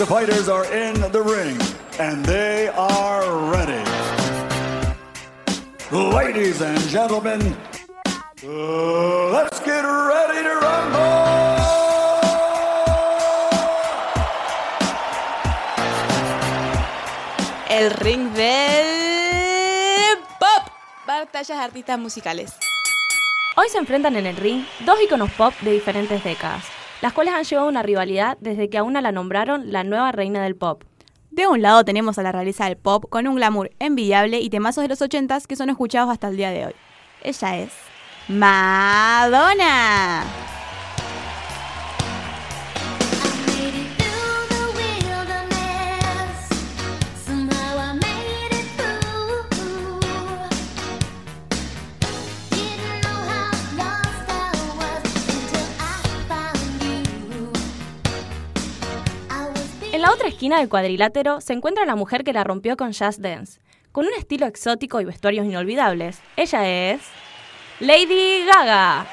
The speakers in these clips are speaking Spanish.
The fighters are in the ring, and they are ready. Ladies and gentlemen, uh, let's get ready to rumble! El ring del pop. Batallas de artistas musicales. Hoy se enfrentan en el ring dos iconos pop de diferentes décadas, las cuales han llevado una rivalidad desde que a una la nombraron la nueva reina del pop. De un lado tenemos a la realeza del pop con un glamour envidiable y temazos de los ochentas que son escuchados hasta el día de hoy. Ella es Madonna. En la otra esquina del cuadrilátero se encuentra la mujer que la rompió con Jazz Dance. Con un estilo exótico y vestuarios inolvidables, ella es Lady Gaga.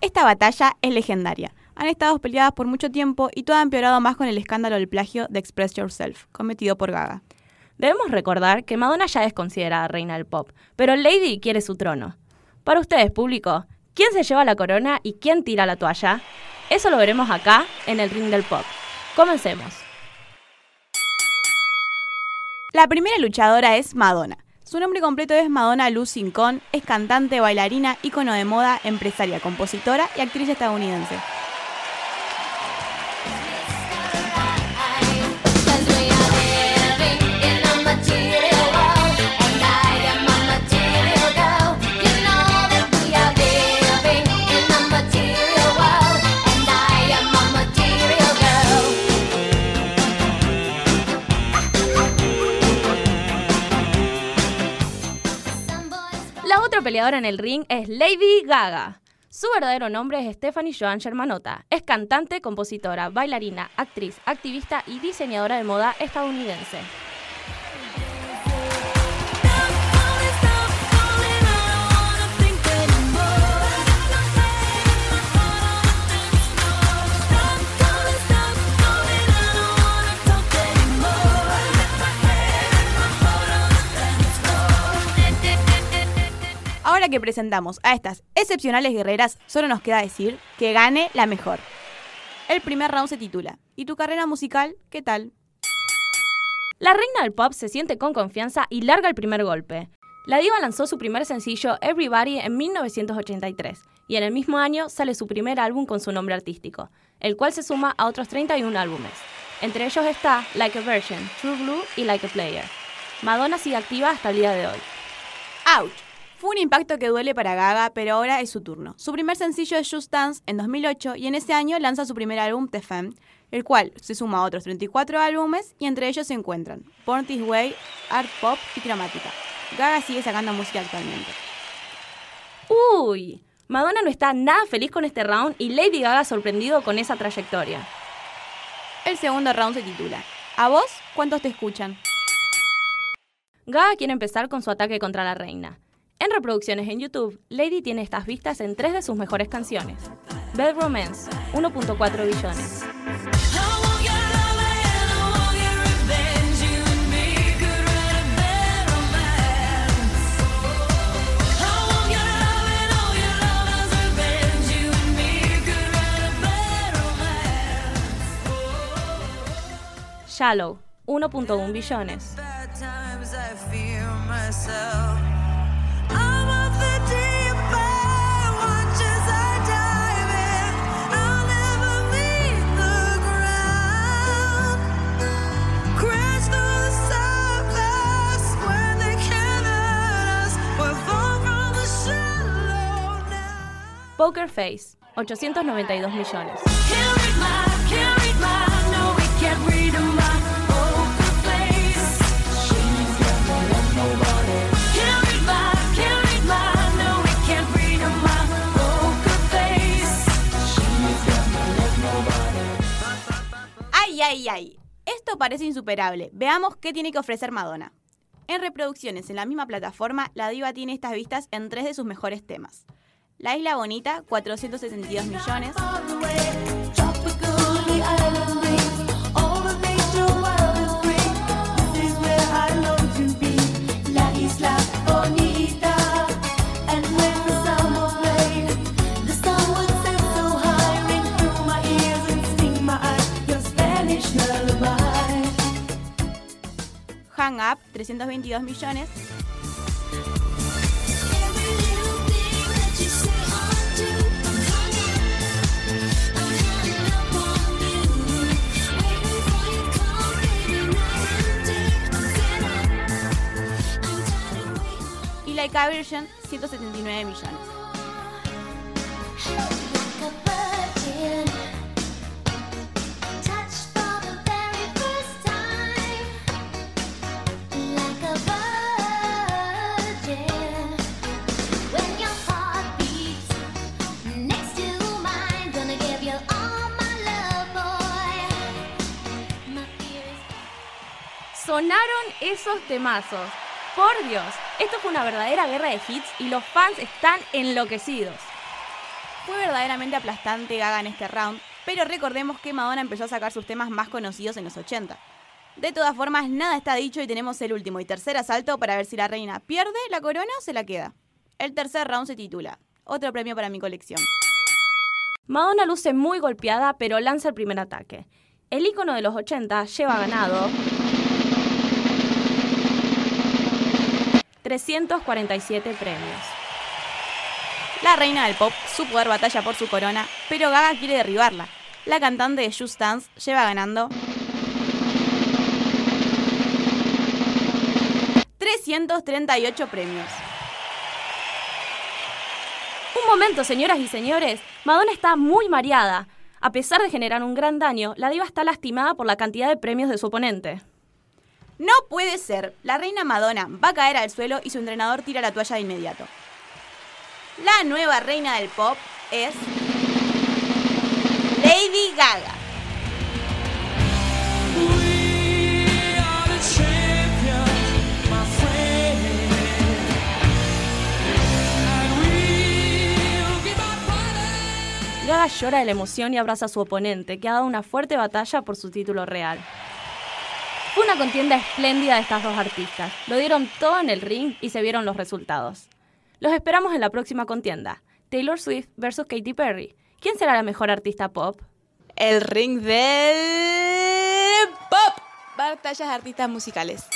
Esta batalla es legendaria. Han estado peleadas por mucho tiempo y todo ha empeorado más con el escándalo del plagio de Express Yourself, cometido por Gaga. Debemos recordar que Madonna ya es considerada reina del pop, pero Lady quiere su trono. Para ustedes, público, ¿quién se lleva la corona y quién tira la toalla? Eso lo veremos acá, en el ring del pop. Comencemos. La primera luchadora es Madonna. Su nombre completo es Madonna Luz Con, es cantante, bailarina, ícono de moda, empresaria, compositora y actriz estadounidense. Peleadora en el ring es Lady Gaga. Su verdadero nombre es Stephanie Joan Germanota. Es cantante, compositora, bailarina, actriz, activista y diseñadora de moda estadounidense. Que presentamos a estas excepcionales guerreras, solo nos queda decir que gane la mejor. El primer round se titula ¿Y tu carrera musical qué tal? La reina del pop se siente con confianza y larga el primer golpe. La diva lanzó su primer sencillo Everybody en 1983 y en el mismo año sale su primer álbum con su nombre artístico, el cual se suma a otros 31 álbumes. Entre ellos está Like a Virgin, True Blue y Like a Player. Madonna sigue activa hasta el día de hoy. ¡Auch! Fue un impacto que duele para Gaga, pero ahora es su turno. Su primer sencillo es Just Dance en 2008 y en ese año lanza su primer álbum, The Femme, el cual se suma a otros 34 álbumes y entre ellos se encuentran Born This Way, Art Pop y Cromática. Gaga sigue sacando música actualmente. Uy, Madonna no está nada feliz con este round y Lady Gaga sorprendido con esa trayectoria. El segundo round se titula ¿A vos cuántos te escuchan? Gaga quiere empezar con su ataque contra la reina. En reproducciones en YouTube, Lady tiene estas vistas en tres de sus mejores canciones. Bad Romance, 1.4 billones. Shallow, 1.1 billones. Poker face. Ay, ay, ay. Esto parece insuperable. Veamos qué tiene que ofrecer Madonna. En reproducciones en la misma plataforma, la diva tiene estas vistas en tres de sus mejores temas. La Isla Bonita, 462 millones. La isla bonita, and love, boy. My fear is. Sonaron esos temazos. Por Dios, esto fue una verdadera guerra de hits y los fans están enloquecidos. Fue verdaderamente aplastante Gaga en este round, pero recordemos que Madonna empezó a sacar sus temas más conocidos en los 80. De todas formas, nada está dicho y tenemos el último y tercer asalto para ver si la reina pierde la corona o se la queda. El tercer round se titula Otro premio para mi colección. Madonna luce muy golpeada, pero lanza el primer ataque. El ícono de los 80 lleva ganado 347 premios. La reina del pop supo dar batalla por su corona, pero Gaga quiere derribarla. La cantante de Just Dance lleva ganando 338 premios. Un momento, señoras y señores. Madonna está muy mareada. A pesar de generar un gran daño, la diva está lastimada por la cantidad de premios de su oponente. No puede ser. La reina Madonna va a caer al suelo y su entrenador tira la toalla de inmediato. La nueva reina del pop es Lady Gaga. Gaga llora de la emoción y abraza a su oponente, que ha dado una fuerte batalla por su título real. Fue una contienda espléndida de estas dos artistas. Lo dieron todo en el ring y se vieron los resultados. Los esperamos en la próxima contienda. Taylor Swift versus Katy Perry. ¿Quién será la mejor artista pop? El ring del pop. Batallas de artistas musicales.